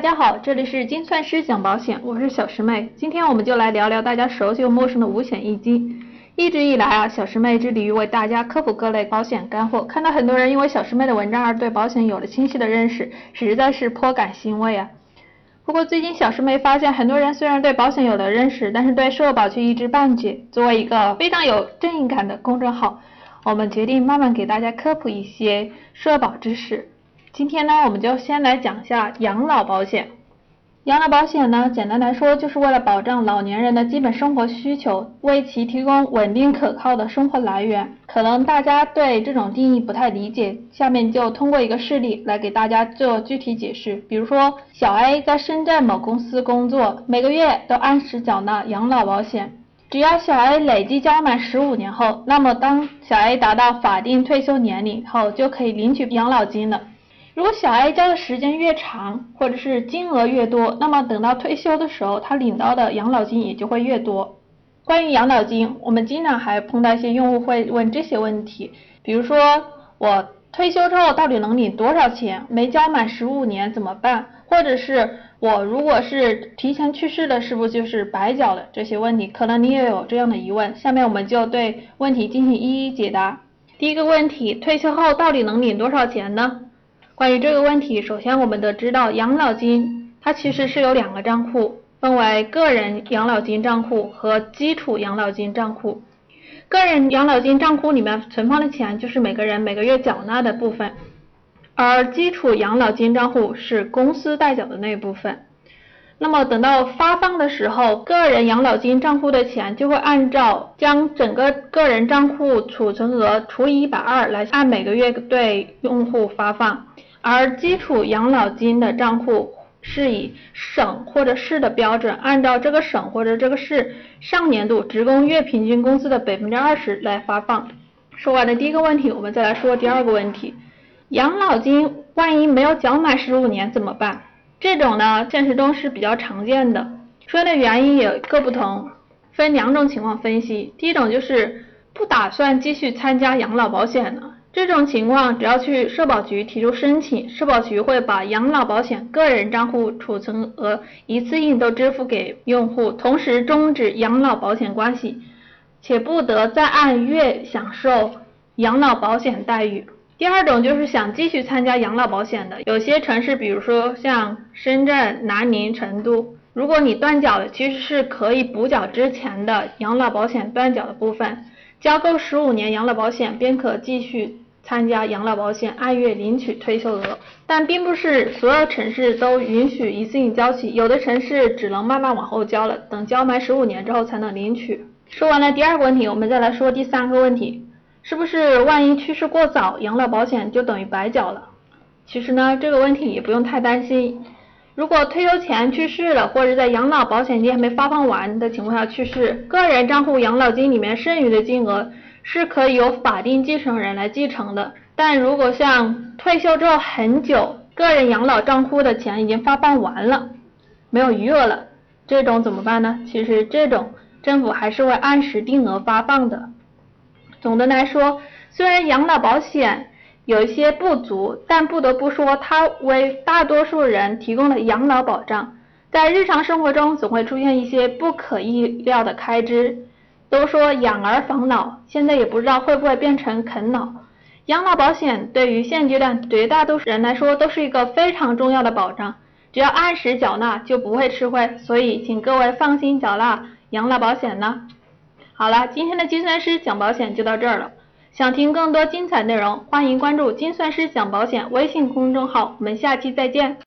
大家好，这里是金算师讲保险，我是小师妹。今天我们就来聊聊大家熟悉又陌生的五险一金。一直以来啊，小师妹致力于为大家科普各类保险干货。看到很多人因为小师妹的文章而对保险有了清晰的认识，实在是颇感欣慰啊。不过最近小师妹发现，很多人虽然对保险有了认识，但是对社保却一知半解。作为一个非常有正义感的公众号，我们决定慢慢给大家科普一些社保知识。今天呢，我们就先来讲一下养老保险。养老保险呢，简单来说，就是为了保障老年人的基本生活需求，为其提供稳定可靠的生活来源。可能大家对这种定义不太理解，下面就通过一个事例来给大家做具体解释。比如说，小 A 在深圳某公司工作，每个月都按时缴纳养老保险。只要小 A 累计交满十五年后，那么当小 A 达到法定退休年龄后，就可以领取养老金了。如果小 A 交的时间越长，或者是金额越多，那么等到退休的时候，他领到的养老金也就会越多。关于养老金，我们经常还碰到一些用户会问这些问题，比如说我退休之后到底能领多少钱？没交满十五年怎么办？或者是我如果是提前去世了，是不是就是白缴了？这些问题可能你也有这样的疑问，下面我们就对问题进行一一解答。第一个问题，退休后到底能领多少钱呢？关于这个问题，首先我们得知道，养老金它其实是有两个账户，分为个人养老金账户和基础养老金账户。个人养老金账户里面存放的钱就是每个人每个月缴纳的部分，而基础养老金账户是公司代缴的那部分。那么等到发放的时候，个人养老金账户的钱就会按照将整个个人账户储存额除以一百二来按每个月对用户发放。而基础养老金的账户是以省或者市的标准，按照这个省或者这个市上年度职工月平均工资的百分之二十来发放。说完了第一个问题，我们再来说第二个问题：养老金万一没有缴满十五年怎么办？这种呢，现实中是比较常见的，出现的原因也各不同，分两种情况分析。第一种就是不打算继续参加养老保险了。这种情况，只要去社保局提出申请，社保局会把养老保险个人账户储存额一次性都支付给用户，同时终止养老保险关系，且不得再按月享受养老保险待遇。第二种就是想继续参加养老保险的，有些城市，比如说像深圳、南宁、成都，如果你断缴了，其实是可以补缴之前的养老保险断缴的部分。交够十五年养老保险，便可继续参加养老保险，按月领取退休额。但并不是所有城市都允许一次性交齐，有的城市只能慢慢往后交了，等交满十五年之后才能领取。说完了第二个问题，我们再来说第三个问题，是不是万一去世过早，养老保险就等于白缴了？其实呢，这个问题也不用太担心。如果退休前去世了，或者在养老保险金还没发放完的情况下去世，个人账户养老金里面剩余的金额是可以由法定继承人来继承的。但如果像退休之后很久，个人养老账户的钱已经发放完了，没有余额了，这种怎么办呢？其实这种政府还是会按时定额发放的。总的来说，虽然养老保险，有一些不足，但不得不说，它为大多数人提供了养老保障。在日常生活中，总会出现一些不可预料的开支。都说养儿防老，现在也不知道会不会变成啃老。养老保险对于现阶段绝大多数人来说，都是一个非常重要的保障。只要按时缴纳，就不会吃亏。所以，请各位放心缴纳养老保险呢。好了，今天的精算师讲保险就到这儿了。想听更多精彩内容，欢迎关注“精算师讲保险”微信公众号。我们下期再见。